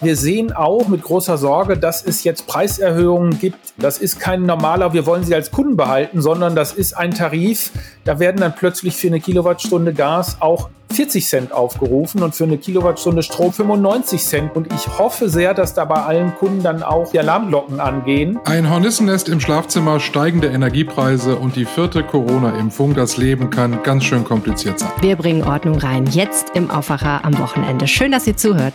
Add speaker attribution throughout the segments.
Speaker 1: Wir sehen auch mit großer Sorge, dass es jetzt Preiserhöhungen gibt. Das ist kein normaler, wir wollen sie als Kunden behalten, sondern das ist ein Tarif. Da werden dann plötzlich für eine Kilowattstunde Gas auch 40 Cent aufgerufen und für eine Kilowattstunde Strom 95 Cent. Und ich hoffe sehr, dass da bei allen Kunden dann auch die Alarmglocken angehen.
Speaker 2: Ein Hornissennest im Schlafzimmer, steigende Energiepreise und die vierte Corona-Impfung. Das Leben kann ganz schön kompliziert sein.
Speaker 3: Wir bringen Ordnung rein, jetzt im Aufwacher am Wochenende. Schön, dass ihr zuhört.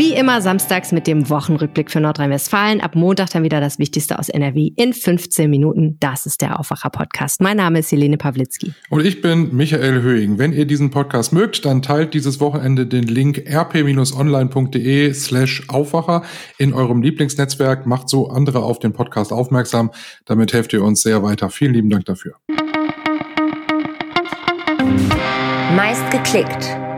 Speaker 3: Wie immer samstags mit dem Wochenrückblick für Nordrhein-Westfalen. Ab Montag dann wieder das Wichtigste aus NRW in 15 Minuten. Das ist der Aufwacher-Podcast. Mein Name ist Helene Pawlitzki.
Speaker 2: Und ich bin Michael Höhing. Wenn ihr diesen Podcast mögt, dann teilt dieses Wochenende den Link rp-online.de slash Aufwacher in eurem Lieblingsnetzwerk. Macht so andere auf den Podcast aufmerksam. Damit helft ihr uns sehr weiter. Vielen lieben Dank dafür.
Speaker 4: Meist geklickt.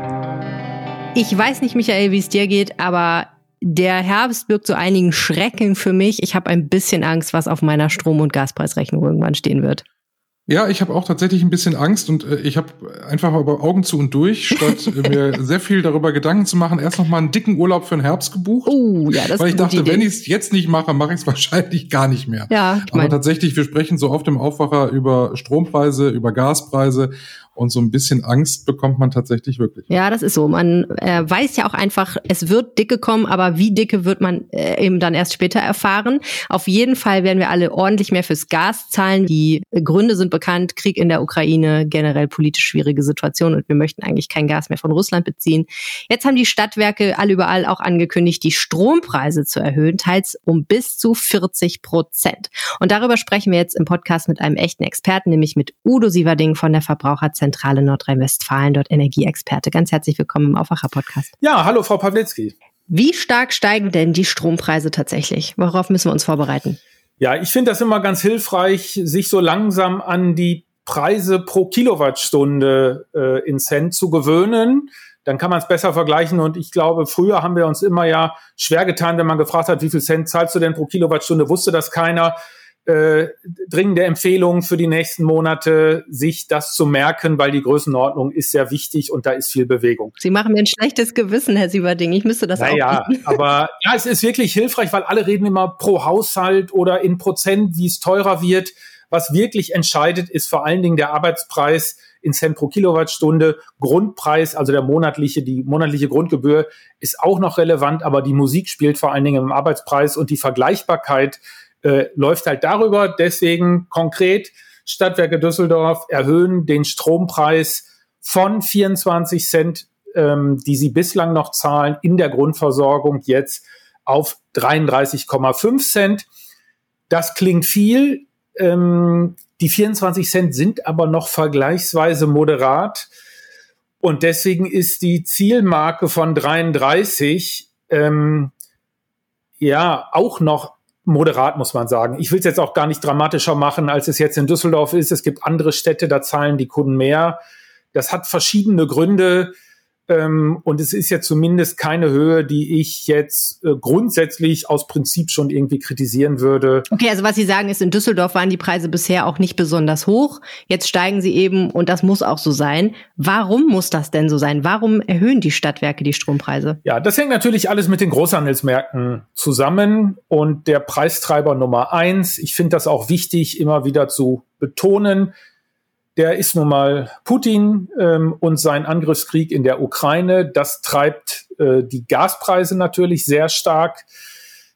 Speaker 3: Ich weiß nicht, Michael, wie es dir geht, aber der Herbst birgt so einigen Schrecken für mich. Ich habe ein bisschen Angst, was auf meiner Strom- und Gaspreisrechnung irgendwann stehen wird.
Speaker 2: Ja, ich habe auch tatsächlich ein bisschen Angst und äh, ich habe einfach aber Augen zu und durch, statt äh, mir sehr viel darüber Gedanken zu machen, erst noch mal einen dicken Urlaub für den Herbst gebucht.
Speaker 3: Oh, ja, das
Speaker 2: weil ich dachte, wenn ich es jetzt nicht mache, mache ich es wahrscheinlich gar nicht mehr.
Speaker 3: Ja, ich
Speaker 2: Aber
Speaker 3: mein,
Speaker 2: tatsächlich, wir sprechen so oft im Aufwacher über Strompreise, über Gaspreise und so ein bisschen Angst bekommt man tatsächlich wirklich.
Speaker 3: ja, das ist so. Man äh, weiß ja auch einfach, es wird dicke kommen, aber wie dicke wird man äh, eben dann erst später erfahren. Auf jeden Fall werden wir alle ordentlich mehr fürs Gas zahlen. Die Gründe sind bekannt. Krieg in der Ukraine, generell politisch schwierige Situation und wir möchten eigentlich kein Gas mehr von Russland beziehen. Jetzt haben die Stadtwerke alle überall auch angekündigt, die Strompreise zu erhöhen, teils um bis zu 40 Prozent. Und darüber sprechen wir jetzt im Podcast mit einem echten Experten, nämlich mit Udo Sieverding von der Verbraucherzentrale Nordrhein-Westfalen, dort Energieexperte. Ganz herzlich willkommen im Aufwacher-Podcast.
Speaker 1: Ja, hallo Frau Pawlitzki.
Speaker 3: Wie stark steigen denn die Strompreise tatsächlich? Worauf müssen wir uns vorbereiten?
Speaker 1: Ja, ich finde das immer ganz hilfreich, sich so langsam an die Preise pro Kilowattstunde äh, in Cent zu gewöhnen. Dann kann man es besser vergleichen. Und ich glaube, früher haben wir uns immer ja schwer getan, wenn man gefragt hat, wie viel Cent zahlst du denn pro Kilowattstunde, wusste das keiner. Äh, dringende Empfehlung für die nächsten Monate, sich das zu merken, weil die Größenordnung ist sehr wichtig und da ist viel Bewegung.
Speaker 3: Sie machen mir ein schlechtes Gewissen, Herr Sieverding. Ich müsste das
Speaker 1: Naja,
Speaker 3: auch. bieten.
Speaker 1: aber ja, es ist wirklich hilfreich, weil alle reden immer pro Haushalt oder in Prozent, wie es teurer wird. Was wirklich entscheidet, ist vor allen Dingen der Arbeitspreis in Cent pro Kilowattstunde. Grundpreis, also der monatliche, die monatliche Grundgebühr ist auch noch relevant, aber die Musik spielt vor allen Dingen im Arbeitspreis und die Vergleichbarkeit äh, läuft halt darüber. Deswegen konkret, Stadtwerke Düsseldorf erhöhen den Strompreis von 24 Cent, ähm, die sie bislang noch zahlen, in der Grundversorgung jetzt auf 33,5 Cent. Das klingt viel. Ähm, die 24 Cent sind aber noch vergleichsweise moderat. Und deswegen ist die Zielmarke von 33 ähm, ja auch noch moderat, muss man sagen. Ich will es jetzt auch gar nicht dramatischer machen, als es jetzt in Düsseldorf ist. Es gibt andere Städte, da zahlen die Kunden mehr. Das hat verschiedene Gründe. Ähm, und es ist ja zumindest keine Höhe, die ich jetzt äh, grundsätzlich aus Prinzip schon irgendwie kritisieren würde.
Speaker 3: Okay, also was Sie sagen ist, in Düsseldorf waren die Preise bisher auch nicht besonders hoch. Jetzt steigen sie eben und das muss auch so sein. Warum muss das denn so sein? Warum erhöhen die Stadtwerke die Strompreise?
Speaker 1: Ja, das hängt natürlich alles mit den Großhandelsmärkten zusammen und der Preistreiber Nummer eins. Ich finde das auch wichtig, immer wieder zu betonen. Der ist nun mal Putin ähm, und sein Angriffskrieg in der Ukraine. Das treibt äh, die Gaspreise natürlich sehr stark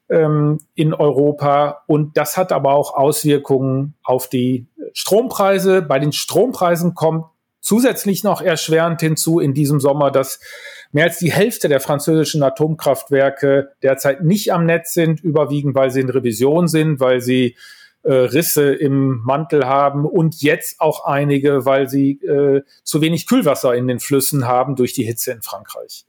Speaker 1: ähm, in Europa und das hat aber auch Auswirkungen auf die Strompreise. Bei den Strompreisen kommt zusätzlich noch erschwerend hinzu in diesem Sommer, dass mehr als die Hälfte der französischen Atomkraftwerke derzeit nicht am Netz sind, überwiegend weil sie in Revision sind, weil sie äh, Risse im Mantel haben und jetzt auch einige, weil sie äh, zu wenig Kühlwasser in den Flüssen haben durch die Hitze in Frankreich.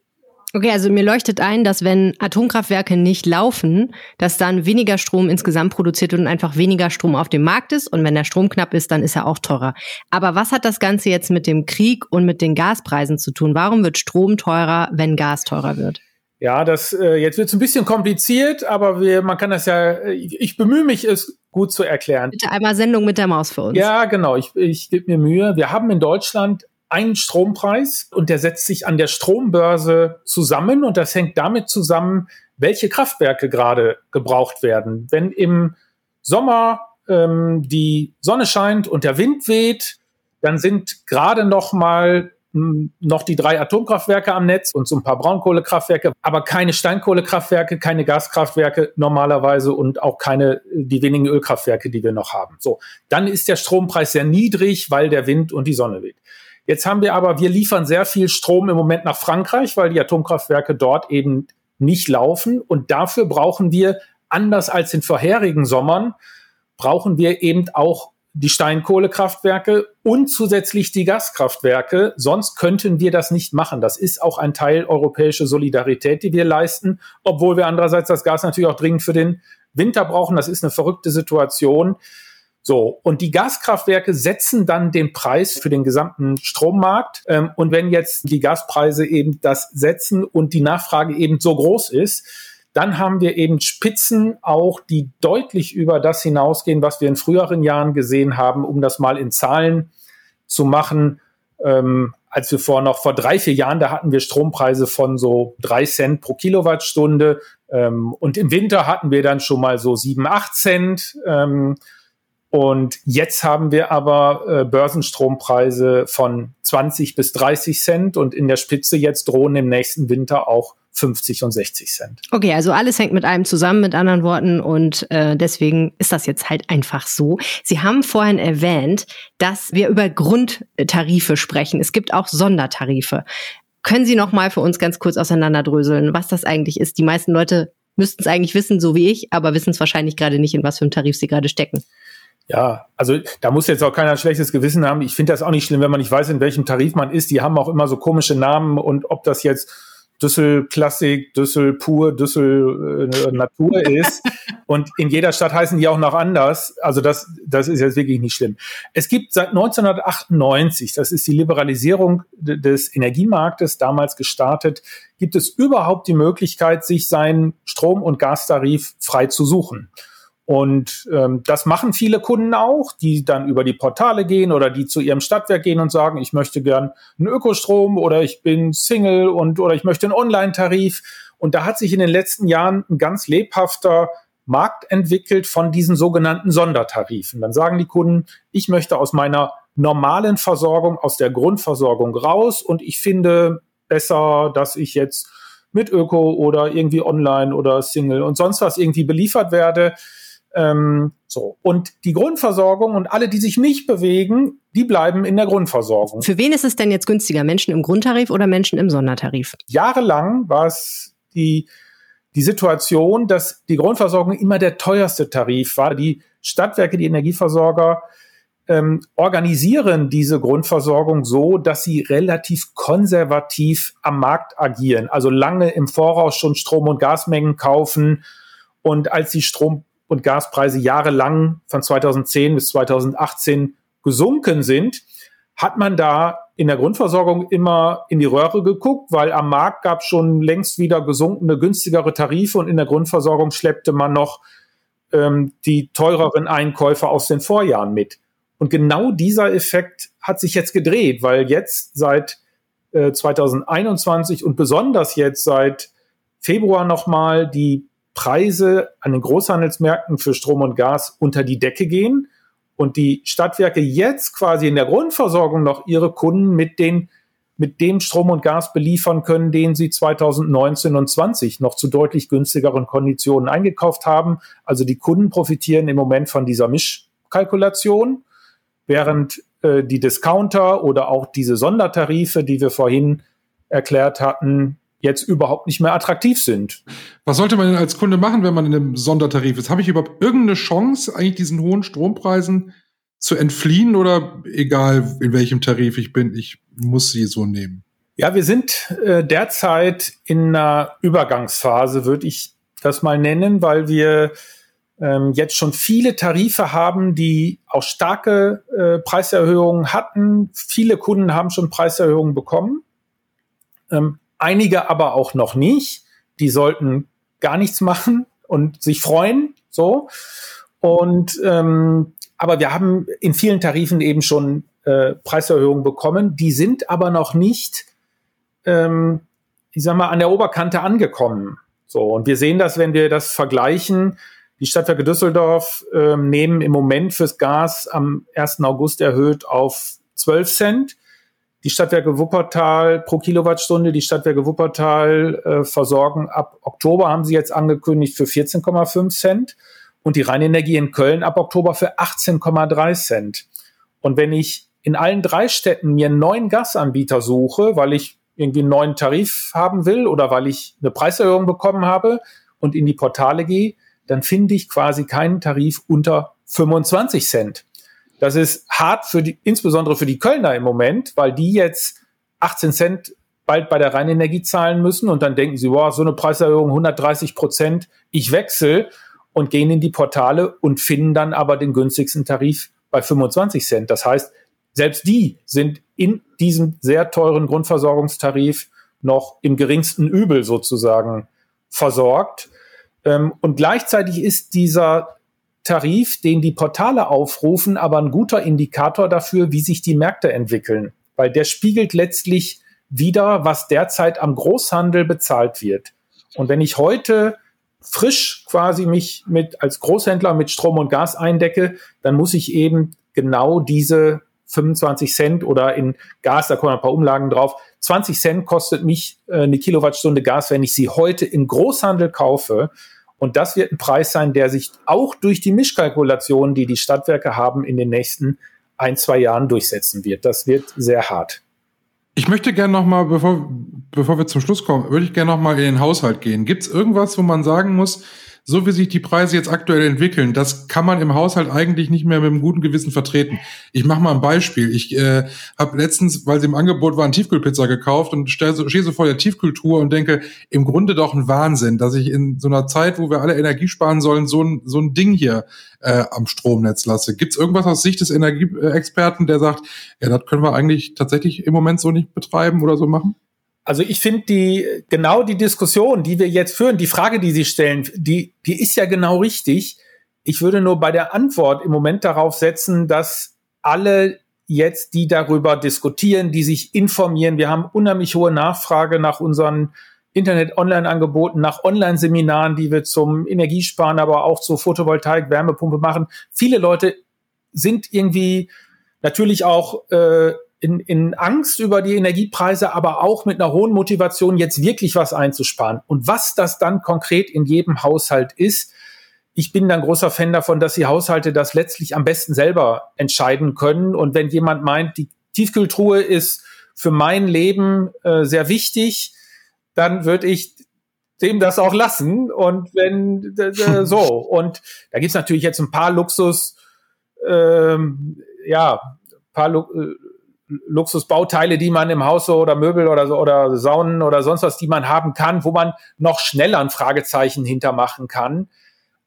Speaker 3: Okay, also mir leuchtet ein, dass wenn Atomkraftwerke nicht laufen, dass dann weniger Strom insgesamt produziert wird und einfach weniger Strom auf dem Markt ist. Und wenn der Strom knapp ist, dann ist er auch teurer. Aber was hat das Ganze jetzt mit dem Krieg und mit den Gaspreisen zu tun? Warum wird Strom teurer, wenn Gas teurer wird?
Speaker 1: Ja, das äh, jetzt wird es ein bisschen kompliziert, aber wir, man kann das ja, ich, ich bemühe mich, es gut zu erklären.
Speaker 3: Bitte einmal Sendung mit der Maus für uns.
Speaker 1: Ja, genau, ich, ich gebe mir Mühe. Wir haben in Deutschland einen Strompreis und der setzt sich an der Strombörse zusammen und das hängt damit zusammen, welche Kraftwerke gerade gebraucht werden. Wenn im Sommer ähm, die Sonne scheint und der Wind weht, dann sind gerade noch mal noch die drei Atomkraftwerke am Netz und so ein paar Braunkohlekraftwerke, aber keine Steinkohlekraftwerke, keine Gaskraftwerke normalerweise und auch keine die wenigen Ölkraftwerke, die wir noch haben. So, dann ist der Strompreis sehr niedrig, weil der Wind und die Sonne weht. Jetzt haben wir aber, wir liefern sehr viel Strom im Moment nach Frankreich, weil die Atomkraftwerke dort eben nicht laufen. Und dafür brauchen wir, anders als in vorherigen Sommern, brauchen wir eben auch die Steinkohlekraftwerke und zusätzlich die Gaskraftwerke. Sonst könnten wir das nicht machen. Das ist auch ein Teil europäischer Solidarität, die wir leisten, obwohl wir andererseits das Gas natürlich auch dringend für den Winter brauchen. Das ist eine verrückte Situation. So, und die Gaskraftwerke setzen dann den Preis für den gesamten Strommarkt. Ähm, und wenn jetzt die Gaspreise eben das setzen und die Nachfrage eben so groß ist, dann haben wir eben Spitzen auch, die deutlich über das hinausgehen, was wir in früheren Jahren gesehen haben, um das mal in Zahlen zu machen. Ähm, als wir vor noch vor drei, vier Jahren, da hatten wir Strompreise von so drei Cent pro Kilowattstunde. Ähm, und im Winter hatten wir dann schon mal so sieben, acht Cent. Ähm, und jetzt haben wir aber äh, Börsenstrompreise von 20 bis 30 Cent und in der Spitze jetzt drohen im nächsten Winter auch 50 und 60 Cent.
Speaker 3: Okay, also alles hängt mit einem zusammen, mit anderen Worten, und äh, deswegen ist das jetzt halt einfach so. Sie haben vorhin erwähnt, dass wir über Grundtarife sprechen. Es gibt auch Sondertarife. Können Sie noch mal für uns ganz kurz auseinanderdröseln, was das eigentlich ist? Die meisten Leute müssten es eigentlich wissen, so wie ich, aber wissen es wahrscheinlich gerade nicht, in was für einem Tarif sie gerade stecken.
Speaker 1: Ja, also da muss jetzt auch keiner ein schlechtes Gewissen haben. Ich finde das auch nicht schlimm, wenn man nicht weiß, in welchem Tarif man ist. Die haben auch immer so komische Namen und ob das jetzt Düssel Klassik, Düssel Pur, Düssel äh, Natur ist. und in jeder Stadt heißen die auch noch anders. Also das, das ist jetzt wirklich nicht schlimm. Es gibt seit 1998, das ist die Liberalisierung des Energiemarktes damals gestartet, gibt es überhaupt die Möglichkeit, sich seinen Strom- und Gastarif frei zu suchen. Und ähm, das machen viele Kunden auch, die dann über die Portale gehen oder die zu ihrem Stadtwerk gehen und sagen, ich möchte gern einen Ökostrom oder ich bin Single und oder ich möchte einen Online-Tarif. Und da hat sich in den letzten Jahren ein ganz lebhafter Markt entwickelt von diesen sogenannten Sondertarifen. Dann sagen die Kunden, ich möchte aus meiner normalen Versorgung, aus der Grundversorgung raus und ich finde besser, dass ich jetzt mit Öko oder irgendwie online oder Single und sonst was irgendwie beliefert werde. Ähm, so. Und die Grundversorgung und alle, die sich nicht bewegen, die bleiben in der Grundversorgung.
Speaker 3: Für wen ist es denn jetzt günstiger? Menschen im Grundtarif oder Menschen im Sondertarif?
Speaker 1: Jahrelang war es die, die Situation, dass die Grundversorgung immer der teuerste Tarif war. Die Stadtwerke, die Energieversorger, ähm, organisieren diese Grundversorgung so, dass sie relativ konservativ am Markt agieren, also lange im Voraus schon Strom- und Gasmengen kaufen. Und als die Strom und Gaspreise jahrelang von 2010 bis 2018 gesunken sind, hat man da in der Grundversorgung immer in die Röhre geguckt, weil am Markt gab schon längst wieder gesunkene, günstigere Tarife und in der Grundversorgung schleppte man noch ähm, die teureren Einkäufe aus den Vorjahren mit. Und genau dieser Effekt hat sich jetzt gedreht, weil jetzt seit äh, 2021 und besonders jetzt seit Februar nochmal die Preise an den Großhandelsmärkten für Strom und Gas unter die Decke gehen und die Stadtwerke jetzt quasi in der Grundversorgung noch ihre Kunden mit den mit dem Strom und Gas beliefern können, den sie 2019 und 20 noch zu deutlich günstigeren Konditionen eingekauft haben. Also die Kunden profitieren im Moment von dieser Mischkalkulation, während äh, die Discounter oder auch diese Sondertarife, die wir vorhin erklärt hatten, jetzt überhaupt nicht mehr attraktiv sind.
Speaker 2: Was sollte man denn als Kunde machen, wenn man in einem Sondertarif ist? Habe ich überhaupt irgendeine Chance, eigentlich diesen hohen Strompreisen zu entfliehen oder egal in welchem Tarif ich bin, ich muss sie so nehmen?
Speaker 1: Ja, wir sind äh, derzeit in einer Übergangsphase, würde ich das mal nennen, weil wir ähm, jetzt schon viele Tarife haben, die auch starke äh, Preiserhöhungen hatten. Viele Kunden haben schon Preiserhöhungen bekommen. Ähm, einige aber auch noch nicht. die sollten gar nichts machen und sich freuen, so. Und ähm, aber wir haben in vielen Tarifen eben schon äh, Preiserhöhungen bekommen. Die sind aber noch nicht, ähm, ich sag mal, an der Oberkante angekommen. So, und wir sehen das, wenn wir das vergleichen. Die Stadtwerke Düsseldorf ähm, nehmen im Moment fürs Gas am 1. August erhöht auf 12 Cent. Die Stadtwerke Wuppertal pro Kilowattstunde, die Stadtwerke Wuppertal äh, versorgen ab Oktober, haben sie jetzt angekündigt, für 14,5 Cent und die Rheinenergie in Köln ab Oktober für 18,3 Cent. Und wenn ich in allen drei Städten mir einen neuen Gasanbieter suche, weil ich irgendwie einen neuen Tarif haben will oder weil ich eine Preiserhöhung bekommen habe und in die Portale gehe, dann finde ich quasi keinen Tarif unter 25 Cent. Das ist hart für die, insbesondere für die Kölner im Moment, weil die jetzt 18 Cent bald bei der Rheinenergie zahlen müssen und dann denken sie, wow, so eine Preiserhöhung 130 Prozent, ich wechsle und gehen in die Portale und finden dann aber den günstigsten Tarif bei 25 Cent. Das heißt, selbst die sind in diesem sehr teuren Grundversorgungstarif noch im geringsten Übel sozusagen versorgt. Ähm, und gleichzeitig ist dieser Tarif, den die Portale aufrufen, aber ein guter Indikator dafür, wie sich die Märkte entwickeln, weil der spiegelt letztlich wieder, was derzeit am Großhandel bezahlt wird. Und wenn ich heute frisch quasi mich mit als Großhändler mit Strom und Gas eindecke, dann muss ich eben genau diese 25 Cent oder in Gas, da kommen ein paar Umlagen drauf. 20 Cent kostet mich äh, eine Kilowattstunde Gas, wenn ich sie heute im Großhandel kaufe. Und das wird ein Preis sein, der sich auch durch die Mischkalkulationen, die die Stadtwerke haben, in den nächsten ein, zwei Jahren durchsetzen wird. Das wird sehr hart.
Speaker 2: Ich möchte gerne noch mal, bevor, bevor wir zum Schluss kommen, würde ich gerne noch mal in den Haushalt gehen. Gibt es irgendwas, wo man sagen muss, so wie sich die Preise jetzt aktuell entwickeln, das kann man im Haushalt eigentlich nicht mehr mit einem guten Gewissen vertreten. Ich mache mal ein Beispiel. Ich äh, habe letztens, weil sie im Angebot waren, Tiefkühlpizza gekauft und stehe so, steh so vor der Tiefkühltour und denke, im Grunde doch ein Wahnsinn, dass ich in so einer Zeit, wo wir alle Energie sparen sollen, so ein, so ein Ding hier äh, am Stromnetz lasse. Gibt es irgendwas aus Sicht des Energieexperten, der sagt, ja, das können wir eigentlich tatsächlich im Moment so nicht betreiben oder so machen?
Speaker 1: Also ich finde die genau die Diskussion, die wir jetzt führen, die Frage, die Sie stellen, die die ist ja genau richtig. Ich würde nur bei der Antwort im Moment darauf setzen, dass alle jetzt, die darüber diskutieren, die sich informieren, wir haben unheimlich hohe Nachfrage nach unseren Internet-Online-Angeboten, nach Online-Seminaren, die wir zum Energiesparen, aber auch zur Photovoltaik, Wärmepumpe machen. Viele Leute sind irgendwie natürlich auch äh, in, in Angst über die Energiepreise, aber auch mit einer hohen Motivation, jetzt wirklich was einzusparen. Und was das dann konkret in jedem Haushalt ist, ich bin dann großer Fan davon, dass die Haushalte das letztlich am besten selber entscheiden können. Und wenn jemand meint, die Tiefkühltruhe ist für mein Leben äh, sehr wichtig, dann würde ich dem das auch lassen. Und wenn äh, so, und da gibt's natürlich jetzt ein paar Luxus, ähm, ja, paar Lu äh, Luxusbauteile, die man im Haus so oder Möbel oder so oder Saunen oder sonst was, die man haben kann, wo man noch schneller ein Fragezeichen hintermachen kann.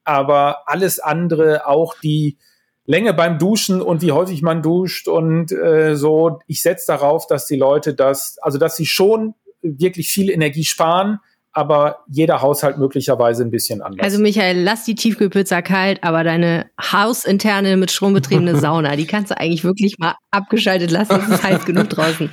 Speaker 1: Aber alles andere, auch die Länge beim Duschen und wie häufig man duscht und äh, so, ich setze darauf, dass die Leute das, also dass sie schon wirklich viel Energie sparen, aber jeder Haushalt möglicherweise ein bisschen anders.
Speaker 3: Also Michael, lass die Tiefkühlpizza kalt, aber deine hausinterne mit Strom betriebene Sauna, die kannst du eigentlich wirklich mal abgeschaltet lassen. Es ist heiß genug draußen.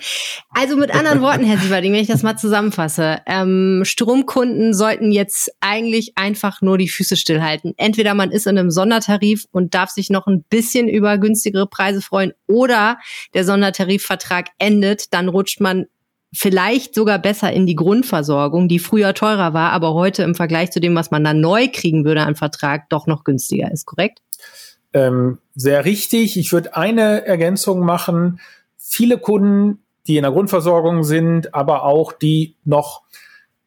Speaker 3: Also mit anderen Worten, Herr Sieverding, wenn ich das mal zusammenfasse, ähm, Stromkunden sollten jetzt eigentlich einfach nur die Füße stillhalten. Entweder man ist in einem Sondertarif und darf sich noch ein bisschen über günstigere Preise freuen oder der Sondertarifvertrag endet, dann rutscht man vielleicht sogar besser in die Grundversorgung, die früher teurer war, aber heute im Vergleich zu dem, was man dann neu kriegen würde an Vertrag, doch noch günstiger ist, korrekt?
Speaker 1: Ähm, sehr richtig. Ich würde eine Ergänzung machen. Viele Kunden, die in der Grundversorgung sind, aber auch die noch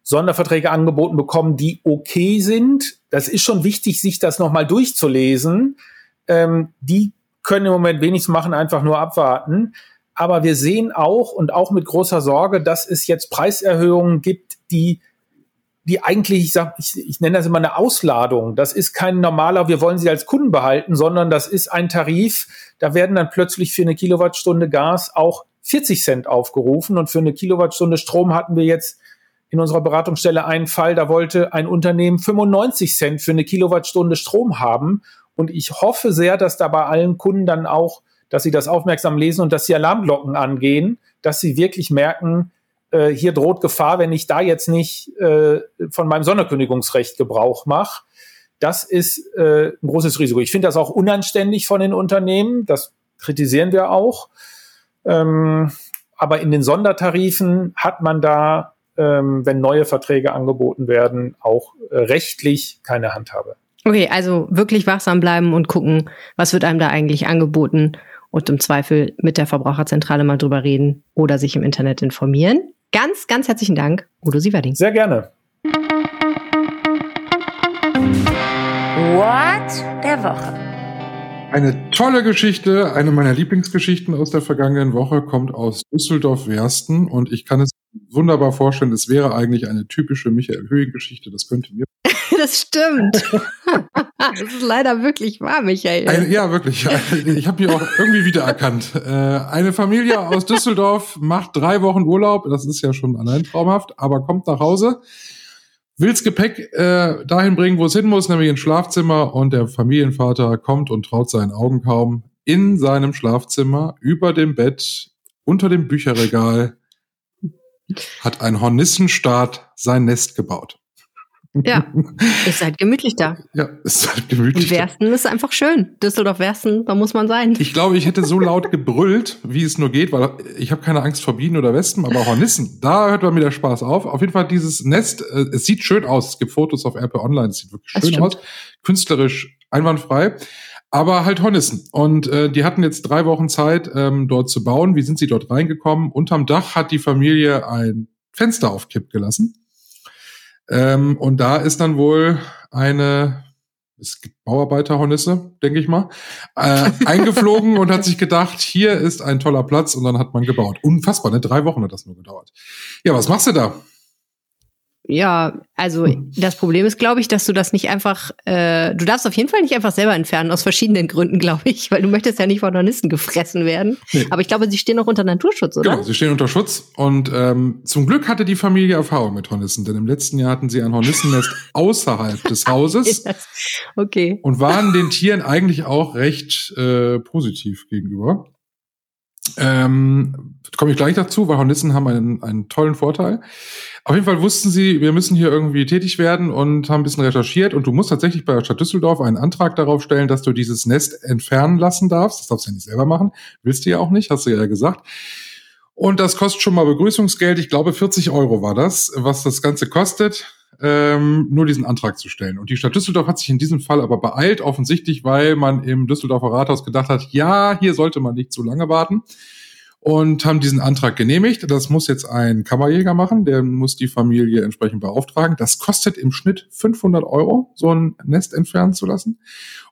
Speaker 1: Sonderverträge angeboten bekommen, die okay sind. Das ist schon wichtig, sich das nochmal durchzulesen. Ähm, die können im Moment wenig machen, einfach nur abwarten. Aber wir sehen auch und auch mit großer Sorge, dass es jetzt Preiserhöhungen gibt, die die eigentlich, ich, sag, ich, ich nenne das immer eine Ausladung. Das ist kein normaler, wir wollen sie als Kunden behalten, sondern das ist ein Tarif. Da werden dann plötzlich für eine Kilowattstunde Gas auch 40 Cent aufgerufen und für eine Kilowattstunde Strom hatten wir jetzt in unserer Beratungsstelle einen Fall, da wollte ein Unternehmen 95 Cent für eine Kilowattstunde Strom haben. Und ich hoffe sehr, dass da bei allen Kunden dann auch, dass sie das aufmerksam lesen und dass die Alarmglocken angehen, dass sie wirklich merken, äh, hier droht Gefahr, wenn ich da jetzt nicht äh, von meinem Sonderkündigungsrecht Gebrauch mache. Das ist äh, ein großes Risiko. Ich finde das auch unanständig von den Unternehmen. Das kritisieren wir auch. Ähm, aber in den Sondertarifen hat man da, ähm, wenn neue Verträge angeboten werden, auch äh, rechtlich keine Handhabe.
Speaker 3: Okay, also wirklich wachsam bleiben und gucken, was wird einem da eigentlich angeboten und im Zweifel mit der Verbraucherzentrale mal drüber reden oder sich im Internet informieren. Ganz, ganz herzlichen Dank, Udo Sieverding.
Speaker 1: Sehr gerne.
Speaker 4: What der Woche.
Speaker 2: Eine tolle Geschichte, eine meiner Lieblingsgeschichten aus der vergangenen Woche kommt aus Düsseldorf-Wersten und ich kann es wunderbar vorstellen, es wäre eigentlich eine typische Michael Höhing-Geschichte, das könnte mir.
Speaker 3: das stimmt. das ist leider wirklich wahr, Michael.
Speaker 2: Eine, ja, wirklich. Ich habe mich auch irgendwie wiedererkannt. Äh, eine Familie aus Düsseldorf macht drei Wochen Urlaub, das ist ja schon allein traumhaft, aber kommt nach Hause will's Gepäck äh, dahin bringen, wo es hin muss, nämlich ins Schlafzimmer. Und der Familienvater kommt und traut seinen Augen kaum. In seinem Schlafzimmer, über dem Bett, unter dem Bücherregal, hat ein Hornissenstaat sein Nest gebaut.
Speaker 3: Ja, ist halt gemütlich da.
Speaker 2: Ja, ist halt gemütlich.
Speaker 3: Und Wersten ist einfach schön. Düsseldorf-Wersten, da muss man sein.
Speaker 2: Ich glaube, ich hätte so laut gebrüllt, wie es nur geht, weil ich habe keine Angst vor Bienen oder Wespen, aber Hornissen, da hört man mir der Spaß auf. Auf jeden Fall dieses Nest, äh, es sieht schön aus. Es gibt Fotos auf RP Online, es sieht wirklich schön aus. Künstlerisch einwandfrei. Aber halt Hornissen. Und äh, die hatten jetzt drei Wochen Zeit, ähm, dort zu bauen. Wie sind sie dort reingekommen? Unterm Dach hat die Familie ein Fenster auf Kipp gelassen ähm, und da ist dann wohl eine, es gibt Bauarbeiterhornisse, denke ich mal, äh, eingeflogen und hat sich gedacht, hier ist ein toller Platz und dann hat man gebaut. Unfassbar, ne? Drei Wochen hat das nur gedauert. Ja, was machst du da?
Speaker 3: Ja, also das Problem ist, glaube ich, dass du das nicht einfach, äh, du darfst auf jeden Fall nicht einfach selber entfernen, aus verschiedenen Gründen, glaube ich, weil du möchtest ja nicht von Hornissen gefressen werden. Nee. Aber ich glaube, sie stehen auch unter Naturschutz, oder?
Speaker 2: Genau, sie stehen unter Schutz und ähm, zum Glück hatte die Familie Erfahrung mit Hornissen, denn im letzten Jahr hatten sie ein Hornissennest außerhalb des Hauses
Speaker 3: okay.
Speaker 2: und waren den Tieren eigentlich auch recht äh, positiv gegenüber. Ähm, komme ich gleich dazu, weil Hornissen haben einen, einen tollen Vorteil. Auf jeden Fall wussten sie, wir müssen hier irgendwie tätig werden und haben ein bisschen recherchiert. Und du musst tatsächlich bei der Stadt Düsseldorf einen Antrag darauf stellen, dass du dieses Nest entfernen lassen darfst. Das darfst du ja nicht selber machen. Willst du ja auch nicht, hast du ja gesagt. Und das kostet schon mal Begrüßungsgeld. Ich glaube, 40 Euro war das, was das Ganze kostet, ähm, nur diesen Antrag zu stellen. Und die Stadt Düsseldorf hat sich in diesem Fall aber beeilt, offensichtlich, weil man im Düsseldorfer Rathaus gedacht hat, ja, hier sollte man nicht zu lange warten und haben diesen Antrag genehmigt. Das muss jetzt ein Kammerjäger machen, der muss die Familie entsprechend beauftragen. Das kostet im Schnitt 500 Euro, so ein Nest entfernen zu lassen.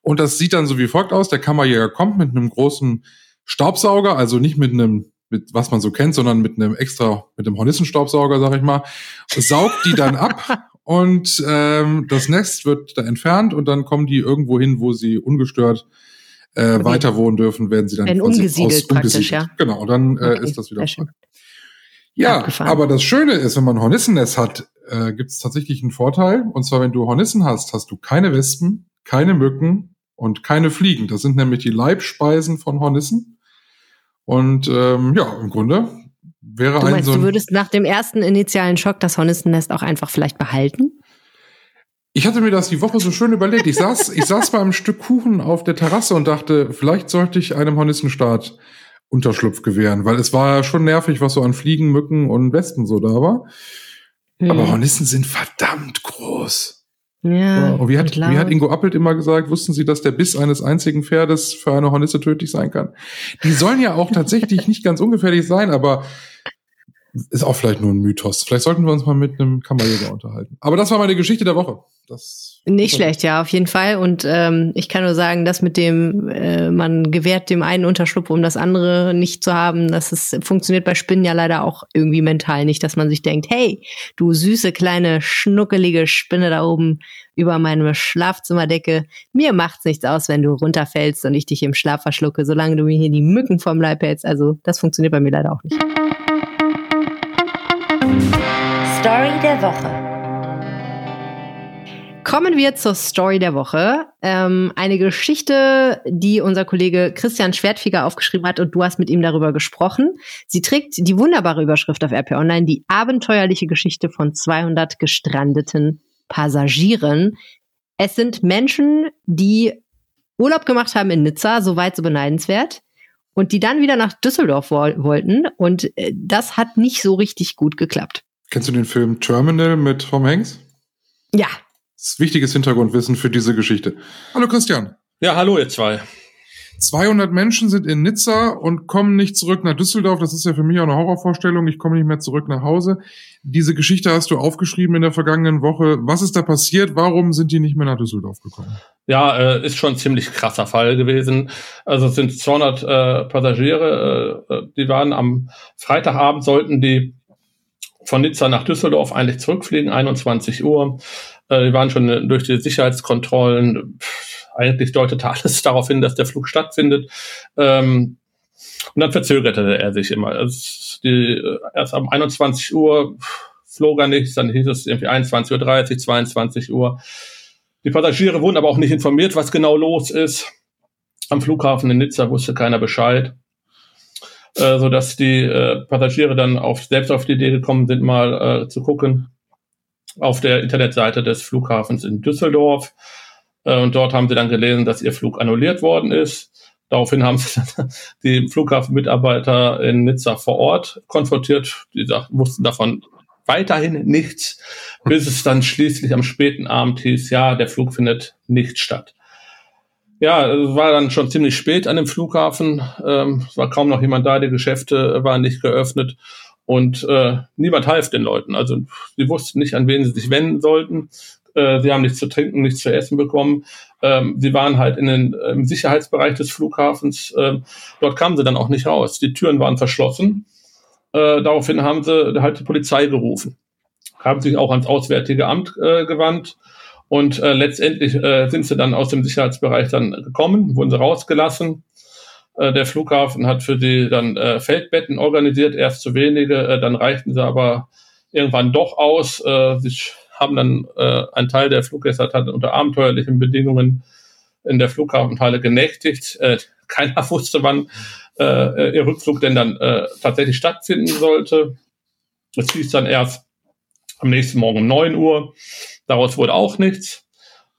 Speaker 2: Und das sieht dann so wie folgt aus. Der Kammerjäger kommt mit einem großen Staubsauger, also nicht mit einem mit was man so kennt, sondern mit einem extra, mit einem Hornissenstaubsauger, sag ich mal, saugt die dann ab und ähm, das Nest wird da entfernt und dann kommen die irgendwo hin, wo sie ungestört äh, weiter wohnen dürfen, werden sie dann
Speaker 3: werden umgesiedelt, praktisch, ja.
Speaker 2: Genau, dann äh, okay, ist das wieder frei. Ja, aber das Schöne ist, wenn man Hornissennest hat, äh, gibt es tatsächlich einen Vorteil. Und zwar, wenn du Hornissen hast, hast du keine Wespen, keine Mücken und keine Fliegen. Das sind nämlich die Leibspeisen von Hornissen. Und ähm, ja, im Grunde wäre
Speaker 3: du
Speaker 2: meinst,
Speaker 3: ein so ein, Du würdest nach dem ersten initialen Schock das Hornissennest auch einfach vielleicht behalten?
Speaker 2: Ich hatte mir das die Woche so schön überlegt. Ich saß, ich saß bei einem Stück Kuchen auf der Terrasse und dachte, vielleicht sollte ich einem Hornissenstaat Unterschlupf gewähren, weil es war ja schon nervig, was so an Fliegen, Mücken und Wespen so da war. Hm. Aber Hornissen sind verdammt groß.
Speaker 3: Ja,
Speaker 2: und wie hat, wie hat Ingo Appelt immer gesagt, wussten Sie, dass der Biss eines einzigen Pferdes für eine Hornisse tödlich sein kann? Die sollen ja auch tatsächlich nicht ganz ungefährlich sein, aber ist auch vielleicht nur ein Mythos. Vielleicht sollten wir uns mal mit einem Kammerjäger unterhalten. Aber das war meine Geschichte der Woche. Das
Speaker 3: nicht schlecht, ja, auf jeden Fall. Und ähm, ich kann nur sagen, dass mit dem, äh, man gewährt dem einen Unterschlupf, um das andere nicht zu haben, das ist, funktioniert bei Spinnen ja leider auch irgendwie mental nicht, dass man sich denkt, hey, du süße kleine schnuckelige Spinne da oben über meine Schlafzimmerdecke, mir macht's nichts aus, wenn du runterfällst und ich dich im Schlaf verschlucke, solange du mir hier die Mücken vom Leib hältst. Also das funktioniert bei mir leider auch nicht.
Speaker 4: Story der Woche.
Speaker 3: Kommen wir zur Story der Woche. Ähm, eine Geschichte, die unser Kollege Christian Schwertfeger aufgeschrieben hat und du hast mit ihm darüber gesprochen. Sie trägt die wunderbare Überschrift auf RP Online, die abenteuerliche Geschichte von 200 gestrandeten Passagieren. Es sind Menschen, die Urlaub gemacht haben in Nizza, soweit so beneidenswert, und die dann wieder nach Düsseldorf wo wollten. Und äh, das hat nicht so richtig gut geklappt.
Speaker 2: Kennst du den Film Terminal mit Tom Hanks?
Speaker 3: Ja,
Speaker 2: das ist wichtiges Hintergrundwissen für diese Geschichte. Hallo Christian.
Speaker 5: Ja, hallo ihr zwei.
Speaker 2: 200 Menschen sind in Nizza und kommen nicht zurück nach Düsseldorf. Das ist ja für mich auch eine Horrorvorstellung. Ich komme nicht mehr zurück nach Hause. Diese Geschichte hast du aufgeschrieben in der vergangenen Woche. Was ist da passiert? Warum sind die nicht mehr nach Düsseldorf gekommen?
Speaker 5: Ja, äh, ist schon ein ziemlich krasser Fall gewesen. Also es sind 200 äh, Passagiere, äh, die waren am Freitagabend, sollten die von Nizza nach Düsseldorf eigentlich zurückfliegen, 21 Uhr. Äh, die waren schon durch die Sicherheitskontrollen. Eigentlich deutete alles darauf hin, dass der Flug stattfindet. Ähm, und dann verzögerte er sich immer. Also die, äh, erst um 21 Uhr flog er nichts, dann hieß es irgendwie 21.30 Uhr, 22 Uhr. Die Passagiere wurden aber auch nicht informiert, was genau los ist. Am Flughafen in Nizza wusste keiner Bescheid, äh, so dass die äh, Passagiere dann auf, selbst auf die Idee gekommen sind, mal äh, zu gucken, auf der Internetseite des Flughafens in Düsseldorf. Äh, und dort haben sie dann gelesen, dass ihr Flug annulliert worden ist. Daraufhin haben sie die Flughafenmitarbeiter in Nizza vor Ort konfrontiert. Die wussten davon weiterhin nichts, bis es dann schließlich am späten Abend hieß, ja, der Flug findet nicht statt. Ja, es war dann schon ziemlich spät an dem Flughafen. Ähm, es war kaum noch jemand da, die Geschäfte waren nicht geöffnet. Und äh, niemand half den Leuten. Also sie wussten nicht, an wen sie sich wenden sollten. Äh, sie haben nichts zu trinken, nichts zu essen bekommen. Ähm, sie waren halt in den, im Sicherheitsbereich des Flughafens. Ähm, dort kamen sie dann auch nicht raus. Die Türen waren verschlossen. Äh, daraufhin haben sie halt die Polizei gerufen. Haben sich auch ans Auswärtige Amt äh, gewandt. Und äh, letztendlich äh, sind sie dann aus dem Sicherheitsbereich dann gekommen, wurden sie rausgelassen. Äh, der Flughafen hat für die dann äh, Feldbetten organisiert, erst zu wenige, äh, dann reichten sie aber irgendwann doch aus. Äh, sie haben dann äh, ein Teil der Fluggäste hat unter abenteuerlichen Bedingungen in der Flughafenhalle genächtigt. Äh, keiner wusste, wann äh, ihr Rückflug denn dann äh, tatsächlich stattfinden sollte. Es hieß dann erst am nächsten Morgen um 9 Uhr. Daraus wurde auch nichts.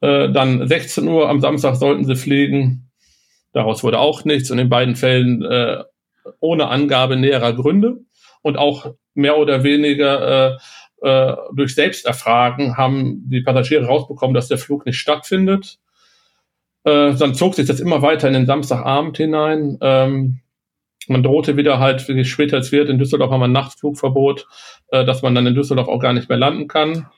Speaker 5: Äh, dann 16 Uhr am Samstag sollten sie fliegen. Daraus wurde auch nichts und in beiden Fällen äh, ohne Angabe näherer Gründe und auch mehr oder weniger äh, äh, durch Selbsterfragen haben die Passagiere rausbekommen, dass der Flug nicht stattfindet. Äh, dann zog sich das immer weiter in den Samstagabend hinein. Ähm, man drohte wieder halt, wie später es wird, in Düsseldorf haben wir ein Nachtflugverbot, äh, dass man dann in Düsseldorf auch gar nicht mehr landen kann.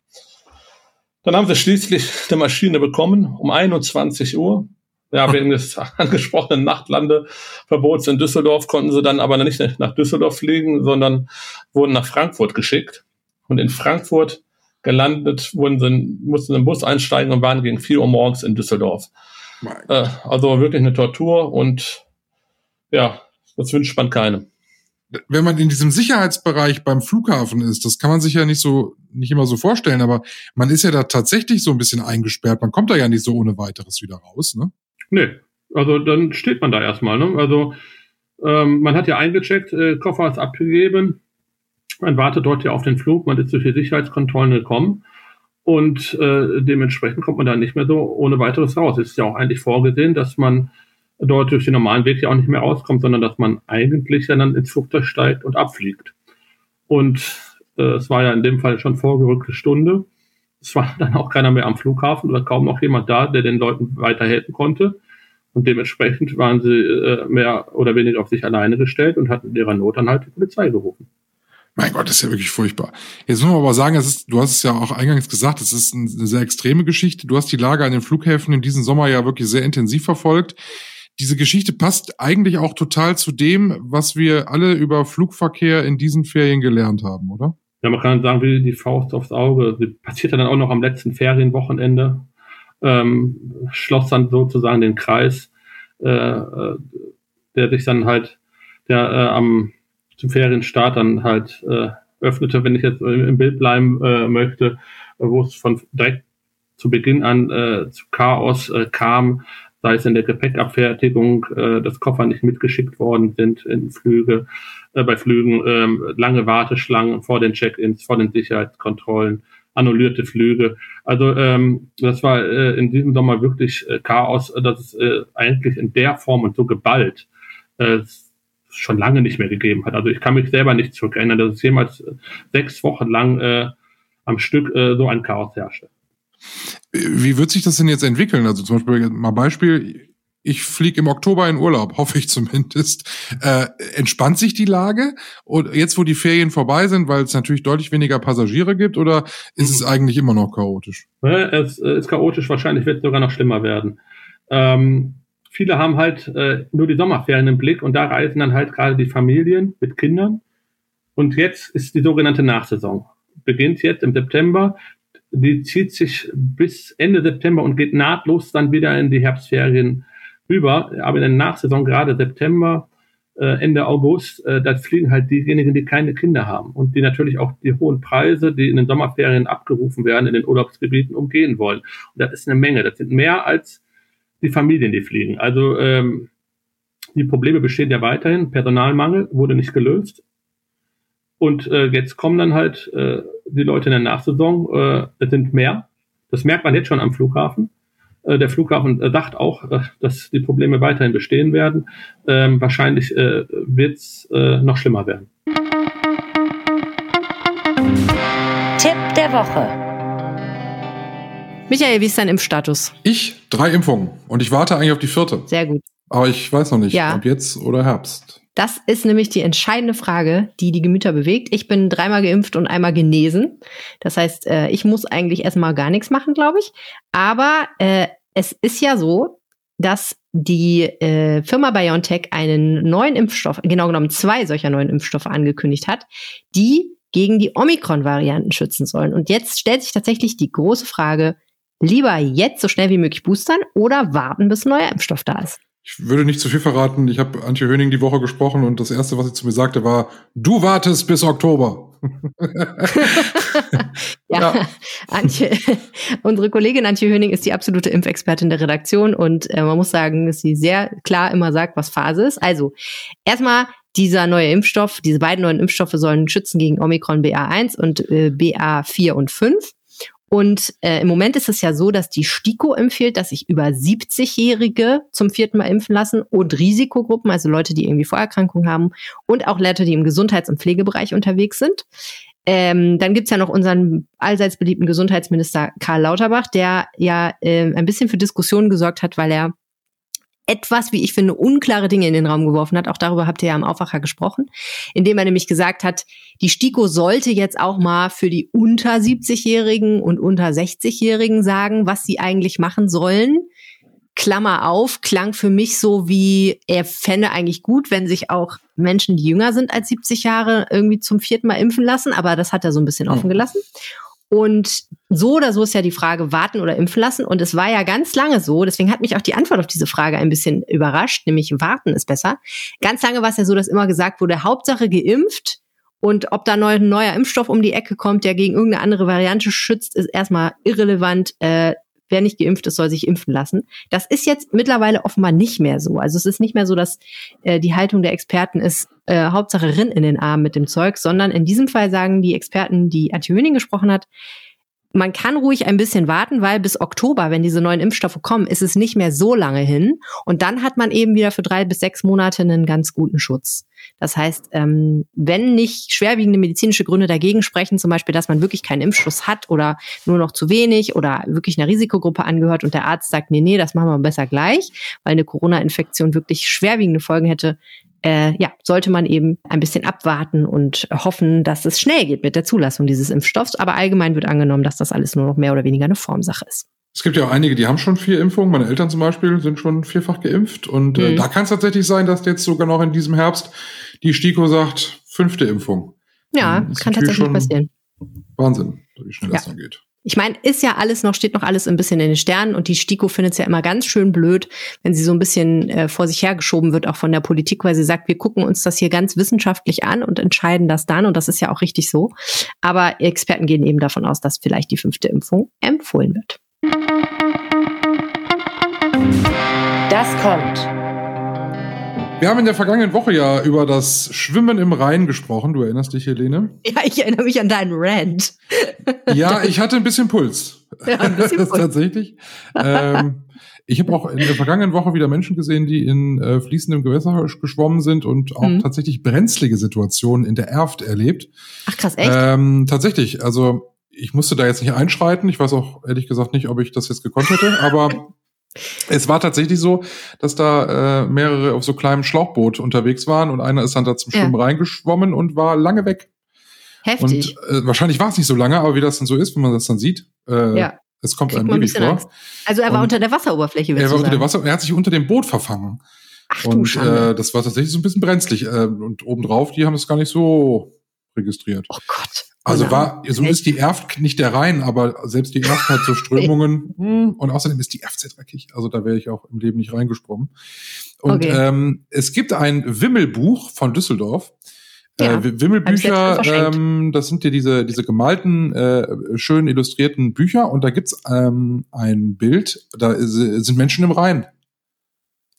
Speaker 5: Dann haben sie schließlich eine Maschine bekommen um 21 Uhr ja, wegen des angesprochenen Nachtlandeverbots in Düsseldorf konnten sie dann aber nicht nach Düsseldorf fliegen, sondern wurden nach Frankfurt geschickt. Und in Frankfurt gelandet, wurden sie, mussten sie in den Bus einsteigen und waren gegen 4 Uhr morgens in Düsseldorf. Äh, also wirklich eine Tortur und ja, das wünscht man keinem.
Speaker 2: Wenn man in diesem Sicherheitsbereich beim Flughafen ist, das kann man sich ja nicht so, nicht immer so vorstellen, aber man ist ja da tatsächlich so ein bisschen eingesperrt. Man kommt da ja nicht so ohne weiteres wieder raus, ne?
Speaker 5: Nee, also dann steht man da erstmal. Ne? Also ähm, man hat ja eingecheckt, äh, Koffer ist abgegeben, man wartet dort ja auf den Flug, man ist durch die Sicherheitskontrollen gekommen und äh, dementsprechend kommt man da nicht mehr so ohne weiteres raus. Es ist ja auch eigentlich vorgesehen, dass man dort durch den normalen Weg ja auch nicht mehr rauskommt, sondern dass man eigentlich ja dann ins Flugzeug steigt und abfliegt. Und äh, es war ja in dem Fall schon vorgerückte Stunde es war dann auch keiner mehr am Flughafen oder kaum noch jemand da, der den Leuten weiterhelfen konnte. Und dementsprechend waren sie äh, mehr oder weniger auf sich alleine gestellt und hatten in ihrer Not dann halt die Polizei gerufen.
Speaker 2: Mein Gott, das ist ja wirklich furchtbar. Jetzt muss man aber sagen, es ist, du hast es ja auch eingangs gesagt, es ist eine sehr extreme Geschichte. Du hast die Lage an den Flughäfen in diesem Sommer ja wirklich sehr intensiv verfolgt. Diese Geschichte passt eigentlich auch total zu dem, was wir alle über Flugverkehr in diesen Ferien gelernt haben, oder?
Speaker 5: Ja, man kann sagen, wie die Faust aufs Auge. Sie passierte dann auch noch am letzten Ferienwochenende, ähm, schloss dann sozusagen den Kreis, äh, äh, der sich dann halt, der äh, am zum Ferienstart dann halt äh, öffnete, wenn ich jetzt im Bild bleiben äh, möchte, wo es von direkt zu Beginn an äh, zu Chaos äh, kam, sei es in der Gepäckabfertigung, äh, dass Koffer nicht mitgeschickt worden sind in Flüge, äh, bei Flügen, äh, lange Warteschlangen vor den Check-ins, vor den Sicherheitskontrollen, annullierte Flüge. Also ähm, das war äh, in diesem Sommer wirklich äh, Chaos, dass es äh, eigentlich in der Form und so geballt äh, schon lange nicht mehr gegeben hat. Also ich kann mich selber nicht zurückerinnern, dass es jemals äh, sechs Wochen lang äh, am Stück äh, so ein Chaos herrschte.
Speaker 2: Wie wird sich das denn jetzt entwickeln? Also zum Beispiel mal Beispiel, ich fliege im Oktober in Urlaub, hoffe ich zumindest. Äh, entspannt sich die Lage? Und jetzt, wo die Ferien vorbei sind, weil es natürlich deutlich weniger Passagiere gibt, oder ist es eigentlich immer noch chaotisch?
Speaker 5: Es ist chaotisch, wahrscheinlich wird es sogar noch schlimmer werden. Ähm, viele haben halt äh, nur die Sommerferien im Blick und da reisen dann halt gerade die Familien mit Kindern. Und jetzt ist die sogenannte Nachsaison. Beginnt jetzt im September die zieht sich bis Ende September und geht nahtlos dann wieder in die Herbstferien über. Aber in der Nachsaison, gerade September, äh, Ende August, äh, da fliegen halt diejenigen, die keine Kinder haben und die natürlich auch die hohen Preise, die in den Sommerferien abgerufen werden, in den Urlaubsgebieten umgehen wollen. Und das ist eine Menge. Das sind mehr als die Familien, die fliegen. Also ähm, die Probleme bestehen ja weiterhin. Personalmangel wurde nicht gelöst. Und äh, jetzt kommen dann halt äh, die Leute in der Nachsaison. Äh, es sind mehr. Das merkt man jetzt schon am Flughafen. Äh, der Flughafen äh, sagt auch, äh, dass die Probleme weiterhin bestehen werden. Ähm, wahrscheinlich äh, wird es äh, noch schlimmer werden.
Speaker 4: Tipp der Woche.
Speaker 3: Michael, wie ist dein Impfstatus?
Speaker 2: Ich drei Impfungen und ich warte eigentlich auf die vierte.
Speaker 3: Sehr gut.
Speaker 2: Aber ich weiß noch nicht,
Speaker 3: Ja.
Speaker 2: ob jetzt oder Herbst.
Speaker 3: Das ist nämlich die entscheidende Frage, die die Gemüter bewegt. Ich bin dreimal geimpft und einmal genesen. Das heißt, äh, ich muss eigentlich erstmal gar nichts machen, glaube ich. Aber äh, es ist ja so, dass die äh, Firma BioNTech einen neuen Impfstoff, genau genommen zwei solcher neuen Impfstoffe angekündigt hat, die gegen die Omikron-Varianten schützen sollen. Und jetzt stellt sich tatsächlich die große Frage, lieber jetzt so schnell wie möglich boostern oder warten, bis ein neuer Impfstoff da ist.
Speaker 2: Ich würde nicht zu viel verraten. Ich habe Antje Höning die Woche gesprochen und das erste, was sie zu mir sagte, war: Du wartest bis Oktober.
Speaker 3: Ja,
Speaker 2: Ja.
Speaker 3: Antje, unsere Kollegin Antje Höning ist die absolute Impfexpertin der Redaktion und äh, man muss sagen, dass sie sehr klar immer sagt, was Phase ist. Also, erstmal dieser neue Impfstoff, diese beiden neuen Impfstoffe sollen schützen gegen Omikron BA1 und äh, BA4 und 5. Und äh, im Moment ist es ja so, dass die STIKO empfiehlt, dass sich über 70-Jährige zum vierten Mal impfen lassen und Risikogruppen, also Leute, die irgendwie Vorerkrankungen haben und auch Leute, die im Gesundheits- und Pflegebereich unterwegs sind. Ähm, dann gibt's ja noch unseren allseits beliebten Gesundheitsminister Karl Lauterbach, der ja ähm, ein bisschen für Diskussionen gesorgt hat, weil er etwas, wie ich finde, unklare Dinge in den Raum geworfen hat. Auch darüber habt ihr ja am Aufwacher gesprochen, indem er nämlich gesagt hat, die STIKO sollte jetzt auch mal für die unter 70-Jährigen und unter 60-Jährigen sagen, was sie eigentlich machen sollen. Klammer auf, klang für mich so wie, er fände eigentlich gut, wenn sich auch Menschen, die jünger sind als 70 Jahre, irgendwie zum vierten Mal impfen lassen, aber das hat er so ein bisschen offen gelassen. Und so oder so ist ja die Frage, warten oder impfen lassen. Und es war ja ganz lange so, deswegen hat mich auch die Antwort auf diese Frage ein bisschen überrascht, nämlich warten ist besser. Ganz lange war es ja so, dass immer gesagt wurde, Hauptsache geimpft. Und ob da ein neuer Impfstoff um die Ecke kommt, der gegen irgendeine andere Variante schützt, ist erstmal irrelevant. Äh, wer nicht geimpft ist, soll sich impfen lassen. Das ist jetzt mittlerweile offenbar nicht mehr so. Also es ist nicht mehr so, dass äh, die Haltung der Experten ist, äh, Hauptsache Rinn in den Arm mit dem Zeug, sondern in diesem Fall sagen die Experten, die Antje Höning gesprochen hat, man kann ruhig ein bisschen warten, weil bis Oktober, wenn diese neuen Impfstoffe kommen, ist es nicht mehr so lange hin. Und dann hat man eben wieder für drei bis sechs Monate einen ganz guten Schutz. Das heißt, ähm, wenn nicht schwerwiegende medizinische Gründe dagegen sprechen, zum Beispiel, dass man wirklich keinen Impfschluss hat oder nur noch zu wenig oder wirklich einer Risikogruppe angehört und der Arzt sagt, nee, nee, das machen wir besser gleich, weil eine Corona-Infektion wirklich schwerwiegende Folgen hätte, äh, ja, sollte man eben ein bisschen abwarten und hoffen, dass es schnell geht mit der Zulassung dieses Impfstoffs. Aber allgemein wird angenommen, dass das alles nur noch mehr oder weniger eine Formsache ist.
Speaker 2: Es gibt ja auch einige, die haben schon vier Impfungen. Meine Eltern zum Beispiel sind schon vierfach geimpft. Und äh,
Speaker 3: Mhm.
Speaker 2: da kann es tatsächlich sein, dass jetzt sogar noch in diesem Herbst die STIKO sagt, fünfte Impfung.
Speaker 3: Ja, kann tatsächlich passieren.
Speaker 2: Wahnsinn, wie schnell das
Speaker 3: Ja.
Speaker 2: dann geht.
Speaker 3: Ich meine, ist ja alles noch, steht noch alles ein bisschen in den Sternen und die STIKO findet es ja immer ganz schön blöd, wenn sie so ein bisschen äh, vor sich hergeschoben wird, auch von der Politik, weil sie sagt, wir gucken uns das hier ganz wissenschaftlich an und entscheiden das dann und das ist ja auch richtig so. Aber Experten gehen eben davon aus, dass vielleicht die fünfte Impfung empfohlen wird.
Speaker 4: Das kommt.
Speaker 2: Wir haben in der vergangenen Woche ja über das Schwimmen im Rhein gesprochen. Du erinnerst dich, Helene?
Speaker 3: Ja, ich erinnere mich an deinen Rant.
Speaker 2: Ja, ich hatte ein bisschen Puls.
Speaker 3: Ja, ein bisschen Puls.
Speaker 2: Tatsächlich. ähm, ich habe auch in der vergangenen Woche wieder Menschen gesehen, die in äh, fließendem Gewässer geschwommen sind und auch
Speaker 3: Mhm.
Speaker 2: tatsächlich brenzlige Situationen in der Erft erlebt.
Speaker 3: Ach krass, echt?
Speaker 2: Ähm, tatsächlich, also ich musste da jetzt nicht einschreiten. Ich weiß auch ehrlich gesagt nicht, ob ich das jetzt gekonnt hätte, aber es war tatsächlich so, dass da äh, mehrere auf so kleinem Schlauchboot unterwegs waren und einer ist dann da zum
Speaker 3: Ja.
Speaker 2: Schwimmen reingeschwommen und war lange weg.
Speaker 3: Heftig.
Speaker 2: Und äh, wahrscheinlich war es nicht so lange, aber wie das dann so ist, wenn man das dann sieht, äh,
Speaker 3: Ja.
Speaker 2: es kommt
Speaker 3: Kriegt
Speaker 2: einem
Speaker 3: ein
Speaker 2: ewig
Speaker 3: bisschen
Speaker 2: vor.
Speaker 3: Angst. Also er war
Speaker 2: und-
Speaker 3: unter der Wasseroberfläche,
Speaker 2: Er war unter
Speaker 3: sagen?
Speaker 2: Wasser, er hat sich unter dem Boot verfangen.
Speaker 3: Ach
Speaker 2: Und
Speaker 3: Schande.
Speaker 2: äh, das war tatsächlich so ein bisschen brenzlig. Äh, und obendrauf, die haben es gar nicht so registriert.
Speaker 3: oh Gott.
Speaker 2: Also war, so ist die Erft nicht der Rhein, aber selbst die Erft hat so Strömungen. hm, und außerdem ist die Erft sehr dreckig. Also da wäre ich auch im Leben nicht reingesprungen. Und
Speaker 3: Okay.
Speaker 2: ähm, es gibt ein Wimmelbuch von Düsseldorf.
Speaker 3: Ja,
Speaker 2: äh, Wimmelbücher, ähm, das sind ja diese, diese gemalten, äh, schön illustrierten Bücher. Und da gibt's ähm, ein Bild, da ist, sind Menschen im Rhein.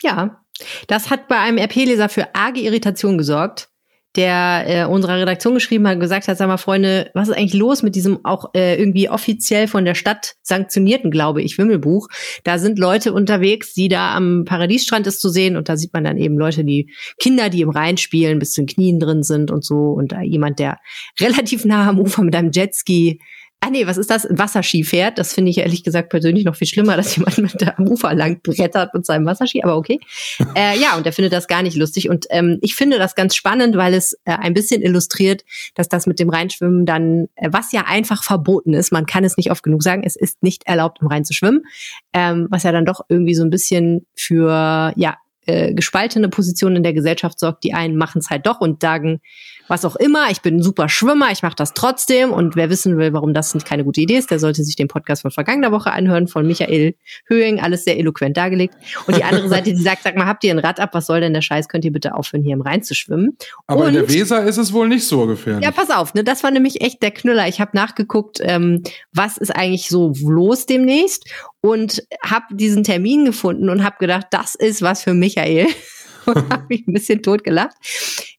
Speaker 3: Ja, das hat bei einem RP-Leser für arge Irritation gesorgt, der äh, unserer Redaktion geschrieben hat gesagt hat, sag mal, Freunde, was ist eigentlich los mit diesem auch äh, irgendwie offiziell von der Stadt sanktionierten, glaube ich, Wimmelbuch? Da sind Leute unterwegs, die da am Paradiesstrand ist zu sehen und da sieht man dann eben Leute, die Kinder, die im Rhein spielen, bis zu den Knien drin sind und so und da jemand, der relativ nah am Ufer mit einem Jetski Ah nee, was ist das? Wasserski fährt. Das finde ich ehrlich gesagt persönlich noch viel schlimmer, dass jemand mit der am Ufer lang brettert mit seinem Wasserski, aber okay. äh, ja, und er findet das gar nicht lustig. Und ähm, ich finde das ganz spannend, weil es äh, ein bisschen illustriert, dass das mit dem Reinschwimmen dann, äh, was ja einfach verboten ist, man kann es nicht oft genug sagen, es ist nicht erlaubt, im Rhein zu schwimmen, ähm, was ja dann doch irgendwie so ein bisschen für, ja, äh, gespaltene Positionen in der Gesellschaft sorgt. Die einen machen es halt doch und sagen, was auch immer, ich bin ein super Schwimmer, ich mache das trotzdem. Und wer wissen will, warum das nicht keine gute Idee ist, der sollte sich den Podcast von vergangener Woche anhören, von Michael Höhing, alles sehr eloquent dargelegt. Und die andere Seite, die sagt, sag mal, habt ihr ein Rad ab, was soll denn der Scheiß, könnt ihr bitte aufhören, hier im Rhein zu schwimmen?
Speaker 2: Aber in der
Speaker 3: Und-
Speaker 2: Weser ist es wohl nicht so gefährlich.
Speaker 3: Ja, pass auf, ne, das war nämlich echt der Knüller. Ich habe nachgeguckt, ähm, was ist eigentlich so los demnächst und habe diesen Termin gefunden und habe gedacht, das ist was für Michael. und habe mich ein bisschen totgelacht.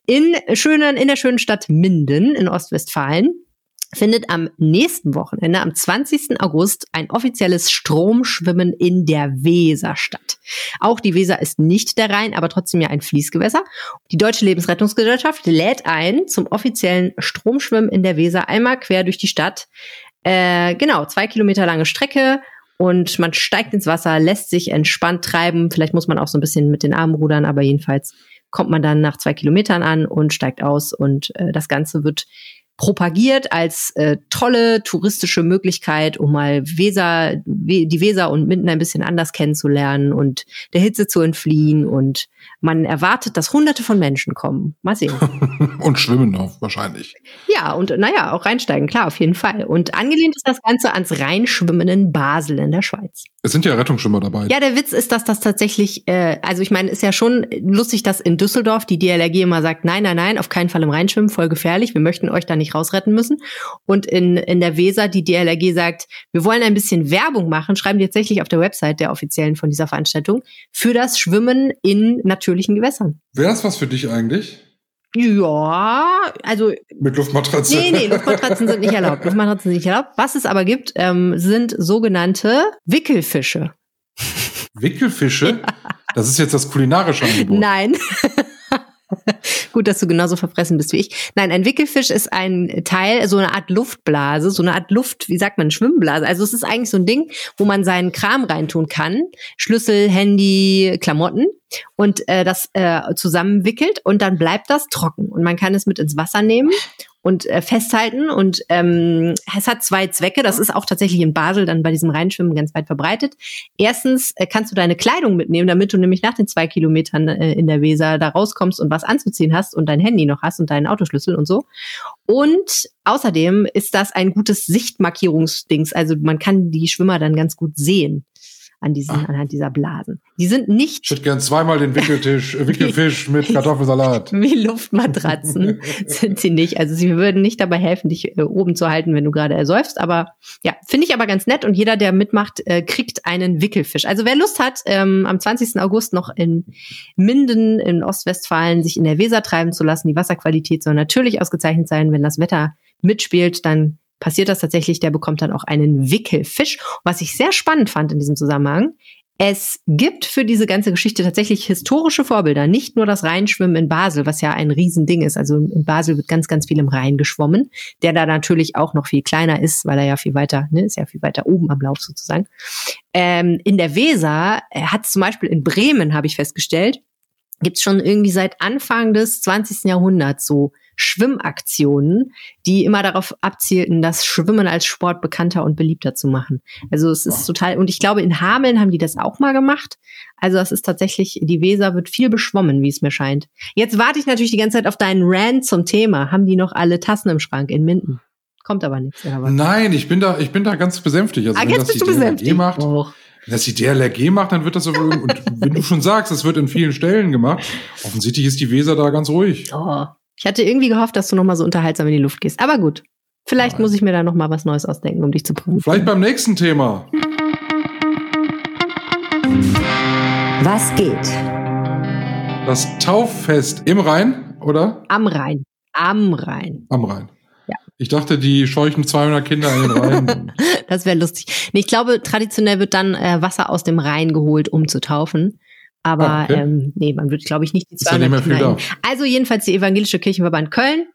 Speaker 3: In schönen, in der schönen Stadt Minden in Ostwestfalen findet am nächsten Wochenende, am 20. August, ein offizielles Stromschwimmen in der Weser statt. Auch die Weser ist nicht der Rhein, aber trotzdem ja ein Fließgewässer. Die Deutsche Lebensrettungsgesellschaft lädt ein zum offiziellen Stromschwimmen in der Weser einmal quer durch die Stadt. Äh, genau, zwei Kilometer lange Strecke und man steigt ins Wasser, lässt sich entspannt treiben. Vielleicht muss man auch so ein bisschen mit den Armen rudern, aber jedenfalls kommt man dann nach zwei Kilometern an und steigt aus und äh, das Ganze wird propagiert als äh, tolle touristische Möglichkeit, um mal Weser, We die Weser und Minden ein bisschen anders kennenzulernen und der Hitze zu entfliehen. Und man erwartet, dass hunderte von Menschen kommen. Mal sehen.
Speaker 2: Und schwimmen auch wahrscheinlich.
Speaker 3: ja, und naja, auch reinsteigen, klar, auf jeden Fall. Und angelehnt ist das Ganze ans Reinschwimmen in Basel in der Schweiz.
Speaker 2: Es sind ja Rettungsschwimmer dabei.
Speaker 3: Ja, der Witz ist, dass das tatsächlich, äh, also ich meine, ist ja schon lustig, dass in Düsseldorf die DLRG immer sagt, nein, nein, nein, auf keinen Fall im Reinschwimmen, voll gefährlich, wir möchten euch da nicht rausretten müssen. Und in, in der Weser die DLRG sagt, wir wollen ein bisschen Werbung machen, schreiben die tatsächlich auf der Website der offiziellen von dieser Veranstaltung, für das Schwimmen in natürlichen Gewässern.
Speaker 2: Wäre das was für dich eigentlich?
Speaker 3: Ja, also
Speaker 2: Mit Luftmatratze?
Speaker 3: Nee, nee, Luftmatratzen sind nicht erlaubt. Luftmatratzen sind nicht erlaubt. Was es aber gibt, ähm, sind sogenannte Wickelfische.
Speaker 2: Wickelfische? Das ist jetzt das kulinarische Angebot.
Speaker 3: Nein. Gut, dass du genauso verfressen bist wie ich. Nein, ein Wickelfisch ist ein Teil, so eine Art Luftblase, so eine Art Luft, wie sagt man, Schwimmblase. Also es ist eigentlich so ein Ding, wo man seinen Kram reintun kann. Schlüssel, Handy, Klamotten und äh, das äh, zusammenwickelt und dann bleibt das trocken. Und man kann es mit ins Wasser nehmen und äh, festhalten. Und ähm, es hat zwei Zwecke. Das ist auch tatsächlich in Basel dann bei diesem Reinschwimmen ganz weit verbreitet. Erstens äh, kannst du deine Kleidung mitnehmen, damit du nämlich nach den zwei Kilometern äh, in der Weser da rauskommst und was anzuziehen hast und dein Handy noch hast und deinen Autoschlüssel und so. Und außerdem ist das ein gutes Sichtmarkierungsdings. Also man kann die Schwimmer dann ganz gut sehen an diesen, Ach. anhand dieser Blasen. Die sind nicht.
Speaker 2: Ich hätte gern zweimal den Wickeltisch, Wickelfisch mit Kartoffelsalat.
Speaker 3: Wie Luftmatratzen sind sie nicht. Also sie würden nicht dabei helfen, dich äh, oben zu halten, wenn du gerade ersäufst. Aber ja, finde ich aber ganz nett. Und jeder, der mitmacht, äh, kriegt einen Wickelfisch. Also wer Lust hat, ähm, am 20. August noch in Minden in Ostwestfalen sich in der Weser treiben zu lassen, die Wasserqualität soll natürlich ausgezeichnet sein. Wenn das Wetter mitspielt, dann passiert das tatsächlich, der bekommt dann auch einen Wickelfisch. Was ich sehr spannend fand in diesem Zusammenhang, es gibt für diese ganze Geschichte tatsächlich historische Vorbilder, nicht nur das Rheinschwimmen in Basel, was ja ein Riesending ist. Also in Basel wird ganz, ganz viel im Rhein geschwommen, der da natürlich auch noch viel kleiner ist, weil er ja viel weiter, ne, ist ja viel weiter oben am Lauf sozusagen. Ähm, in der Weser hat zum Beispiel in Bremen, habe ich festgestellt, gibt es schon irgendwie seit Anfang des 20. Jahrhunderts so Schwimmaktionen, die immer darauf abzielten, das Schwimmen als Sport bekannter und beliebter zu machen. Also es ist total, und ich glaube, in Hameln haben die das auch mal gemacht. Also es ist tatsächlich, die Weser wird viel beschwommen, wie es mir scheint. Jetzt warte ich natürlich die ganze Zeit auf deinen Rant zum Thema. Haben die noch alle Tassen im Schrank in Minden? Kommt aber nichts.
Speaker 2: Nein, ich bin da, ich bin da ganz besänftigt.
Speaker 3: Also, ah, jetzt bist du besänftigt.
Speaker 2: Macht, oh. Wenn das die DLRG macht, dann wird das so, und wenn du schon sagst, es wird in vielen Stellen gemacht, offensichtlich ist die Weser da ganz ruhig.
Speaker 3: Oh. Ich hatte irgendwie gehofft, dass du noch mal so unterhaltsam in die Luft gehst. Aber gut. Vielleicht Nein. muss ich mir da noch mal was Neues ausdenken, um dich zu prüfen.
Speaker 2: Vielleicht beim nächsten Thema.
Speaker 4: Was geht?
Speaker 2: Das Tauffest im Rhein, oder?
Speaker 3: Am Rhein. Am Rhein.
Speaker 2: Am Rhein. Ja. Ich dachte, die scheuchen 200 Kinder in den Rhein.
Speaker 3: das wäre lustig. Nee, ich glaube, traditionell wird dann äh, Wasser aus dem Rhein geholt, um zu taufen. Aber ah, okay. ähm, nee, man wird, glaube ich, nicht die 200 ja Kinder. Also jedenfalls die Evangelische Kirchenverband Köln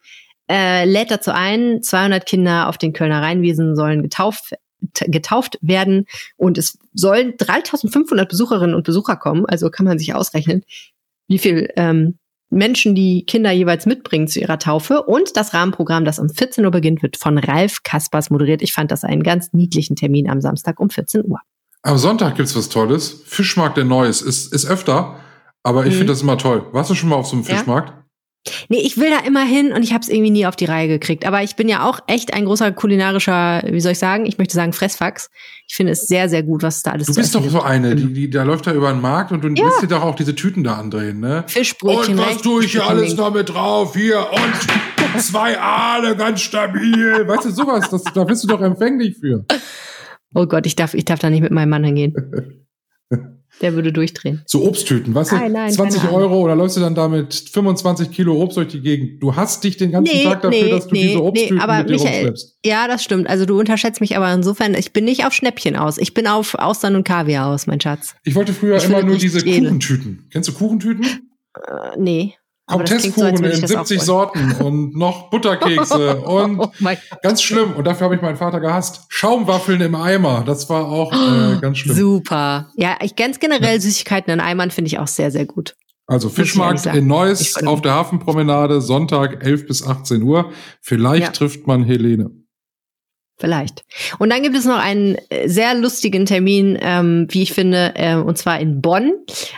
Speaker 3: äh, lädt dazu ein, 200 Kinder auf den Kölner Rheinwiesen sollen getauft getauft werden und es sollen 3500 Besucherinnen und Besucher kommen, also kann man sich ausrechnen, wie viel ähm, Menschen die Kinder jeweils mitbringen zu ihrer Taufe und das Rahmenprogramm, das um 14 Uhr beginnt, wird von Ralf Kaspers moderiert. Ich fand das einen ganz niedlichen Termin am Samstag um 14 Uhr.
Speaker 2: Am Sonntag gibt's was Tolles. Fischmarkt der Neues. Ist, ist öfter, aber ich mhm. finde das immer toll. Warst du schon mal auf so einem Fischmarkt? Ja.
Speaker 3: Nee, ich will da immer hin und ich habe es irgendwie nie auf die Reihe gekriegt. Aber ich bin ja auch echt ein großer kulinarischer, wie soll ich sagen? Ich möchte sagen Fressfax. Ich finde es sehr, sehr gut, was da alles
Speaker 2: Du bist doch so eine, die, die, da läuft da über den Markt und du ja. willst dir doch auch diese Tüten da andrehen, ne?
Speaker 3: Fischbrötchen.
Speaker 2: Und was tue ich hier alles noch mit drauf? Hier und zwei Aale, ganz stabil. Weißt du, sowas, das, da bist du doch empfänglich für.
Speaker 3: Oh Gott, ich darf, ich darf da nicht mit meinem Mann hingehen. Der würde durchdrehen.
Speaker 2: So Obsttüten, was? Nein, nein, 20 Euro oder läufst du dann da mit 25 Kilo Obst durch die Gegend? Du hast dich den ganzen nee, Tag dafür, nee, dass du nee, diese Obsttüten nee, aber mit Michael,
Speaker 3: Ja, das stimmt. Also du unterschätzt mich aber insofern, ich bin nicht auf Schnäppchen aus. Ich bin auf Austern und Kaviar aus, mein Schatz.
Speaker 2: Ich wollte früher ich immer nur diese Kuchentüten. Kennst du Kuchentüten?
Speaker 3: Äh, nee.
Speaker 2: Comtesskuchen so, in 70 Sorten und noch Butterkekse und oh ganz schlimm. Und dafür habe ich meinen Vater gehasst. Schaumwaffeln im Eimer, das war auch äh, ganz schlimm.
Speaker 3: Super. Ja, ich ganz generell Süßigkeiten in Eimern finde ich auch sehr, sehr gut.
Speaker 2: Also Fischmarkt in Neuss auf der Hafenpromenade, Sonntag 11 bis 18 Uhr. Vielleicht ja. trifft man Helene.
Speaker 3: Vielleicht. Und dann gibt es noch einen äh, sehr lustigen Termin, ähm, wie ich finde, äh, und zwar in Bonn.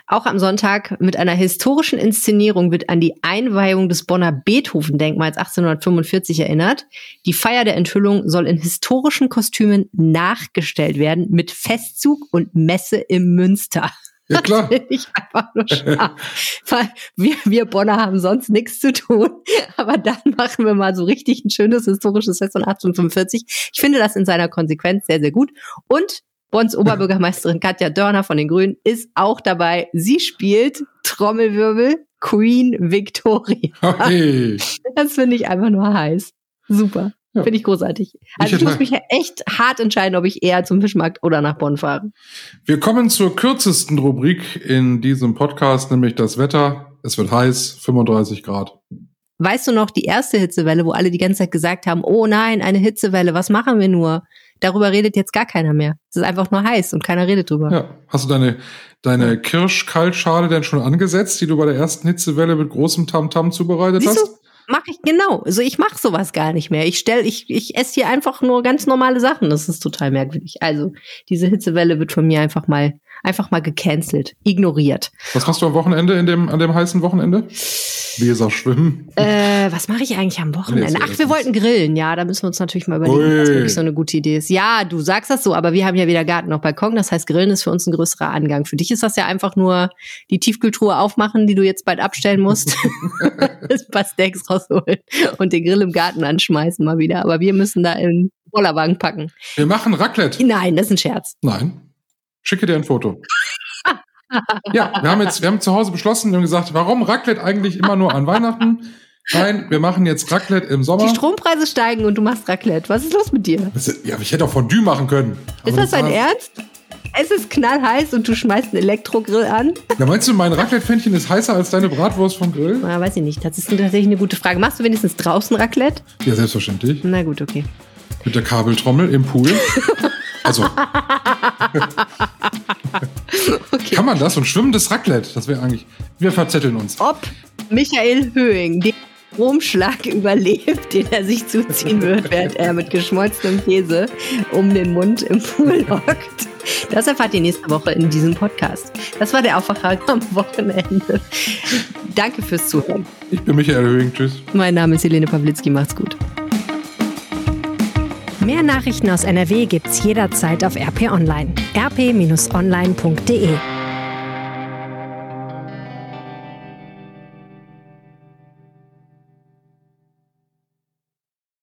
Speaker 3: Auch am Sonntag mit einer historischen Inszenierung wird an die Einweihung des Bonner Beethoven-Denkmals 1845 erinnert. Die Feier der Enthüllung soll in historischen Kostümen nachgestellt werden mit Festzug und Messe im Münster.
Speaker 2: Ja, klar.
Speaker 3: Das ich einfach nur scharf. Weil wir, wir Bonner haben sonst nichts zu tun. Aber dann machen wir mal so richtig ein schönes historisches Fest von 1845. Ich finde das in seiner Konsequenz sehr, sehr gut. Und Bonns Oberbürgermeisterin Katja Dörner von den Grünen ist auch dabei. Sie spielt Trommelwirbel Queen Victoria. Okay. Das finde ich einfach nur heiß. Super. Ja. Finde ich großartig. Also ich, ich muss mich ja echt hart entscheiden, ob ich eher zum Fischmarkt oder nach Bonn fahre.
Speaker 2: Wir kommen zur kürzesten Rubrik in diesem Podcast, nämlich das Wetter. Es wird heiß, 35 Grad.
Speaker 3: Weißt du noch die erste Hitzewelle, wo alle die ganze Zeit gesagt haben, oh nein, eine Hitzewelle, was machen wir nur? Darüber redet jetzt gar keiner mehr. Es ist einfach nur heiß und keiner redet drüber.
Speaker 2: Ja. Hast du deine, deine Kirschkaltschale denn schon angesetzt, die du bei der ersten Hitzewelle mit großem Tamtam -Tam zubereitet Siehst hast?
Speaker 3: Mache ich genau. Also ich mache sowas gar nicht mehr. Ich stell, ich, ich esse hier einfach nur ganz normale Sachen. Das ist total merkwürdig. Also diese Hitzewelle wird von mir einfach mal einfach mal gecancelt, ignoriert.
Speaker 2: Was machst du am Wochenende in dem an dem heißen Wochenende? Weser schwimmen.
Speaker 3: Äh, was mache ich eigentlich am Wochenende? Ach, wir wollten grillen. Ja, da müssen wir uns natürlich mal überlegen, Ui. was wirklich so eine gute Idee ist. Ja, du sagst das so, aber wir haben ja weder Garten noch Balkon. Das heißt, Grillen ist für uns ein größerer Angang. Für dich ist das ja einfach nur die Tiefkühltruhe aufmachen, die du jetzt bald abstellen musst, ein paar Steaks rausholen und den Grill im Garten anschmeißen mal wieder. Aber wir müssen da in Bollerwagen packen.
Speaker 2: Wir machen Raclette.
Speaker 3: Nein, das ist ein Scherz.
Speaker 2: Nein. Schicke dir ein Foto. ja, wir haben jetzt, wir haben zu Hause beschlossen und gesagt, warum Raclette eigentlich immer nur an Weihnachten? Nein, wir machen jetzt Raclette im Sommer.
Speaker 3: Die Strompreise steigen und du machst Raclette. Was ist los mit dir?
Speaker 2: Ist, ja, ich hätte auch Fondue machen können.
Speaker 3: Ist das dein Ernst? Es ist knallheiß und du schmeißt einen Elektrogrill an.
Speaker 2: Ja, meinst du, mein Raclette-Pfännchen ist heißer als deine Bratwurst vom Grill?
Speaker 3: Na, weiß ich nicht. Das ist tatsächlich eine gute Frage. Machst du wenigstens draußen Raclette?
Speaker 2: Ja, selbstverständlich.
Speaker 3: Na gut, okay.
Speaker 2: Mit der Kabeltrommel im Pool. Also. okay. Kann man das? Und schwimmendes Raclette, das wäre eigentlich. Wir verzetteln uns.
Speaker 3: Ob Michael Höhing den Stromschlag überlebt, den er sich zuziehen wird, während er mit geschmolzenem Käse um den Mund im Pool hockt. Das erfahrt ihr nächste Woche in diesem Podcast. Das war der Aufwacher am Wochenende. Danke fürs Zuhören.
Speaker 2: Ich bin Michael Höhing. Tschüss.
Speaker 3: Mein Name ist Helene Pawlitzki. Macht's gut.
Speaker 4: Mehr Nachrichten aus NRW gibt's jederzeit auf RP Online. rp-online.de